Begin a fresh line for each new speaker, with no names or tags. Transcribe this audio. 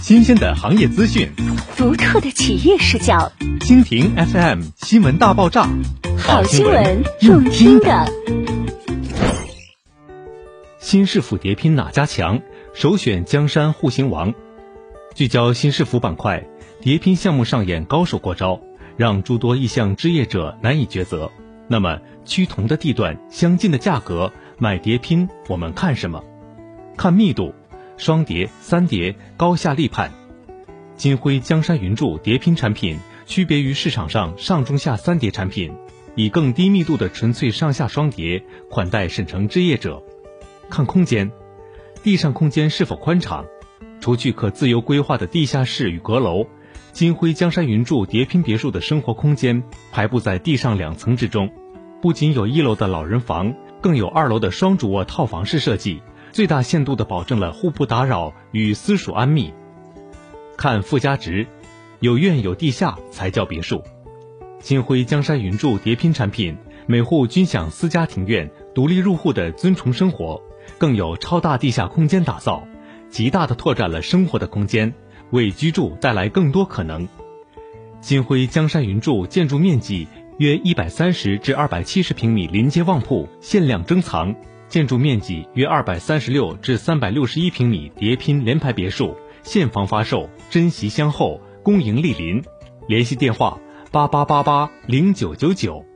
新鲜的行业资讯，
独特的企业视角。
蜻蜓 FM 新闻大爆炸，
好新闻，用听的。
新市府叠拼哪家强？首选江山户型王。聚焦新市府板块，叠拼项目上演高手过招，让诸多意向置业者难以抉择。那么，趋同的地段，相近的价格，买叠拼我们看什么？看密度。双叠、三叠高下立判，金辉江山云筑叠拼产品区别于市场上上中下三叠产品，以更低密度的纯粹上下双叠款待省城置业者。看空间，地上空间是否宽敞？除去可自由规划的地下室与阁楼，金辉江山云筑叠拼别墅的生活空间排布在地上两层之中，不仅有一楼的老人房，更有二楼的双主卧套房式设计。最大限度地保证了互不打扰与私属安谧。看附加值，有院有地下才叫别墅。金辉江山云筑叠拼产品，每户均享私家庭院、独立入户的尊崇生活，更有超大地下空间打造，极大地拓展了生活的空间，为居住带来更多可能。金辉江山云筑建筑面积约一百三十至二百七十平米临街旺铺，限量珍藏。建筑面积约二百三十六至三百六十一平米叠拼联排别墅，现房发售，珍惜相候，恭迎莅临。联系电话：八八八八零九九九。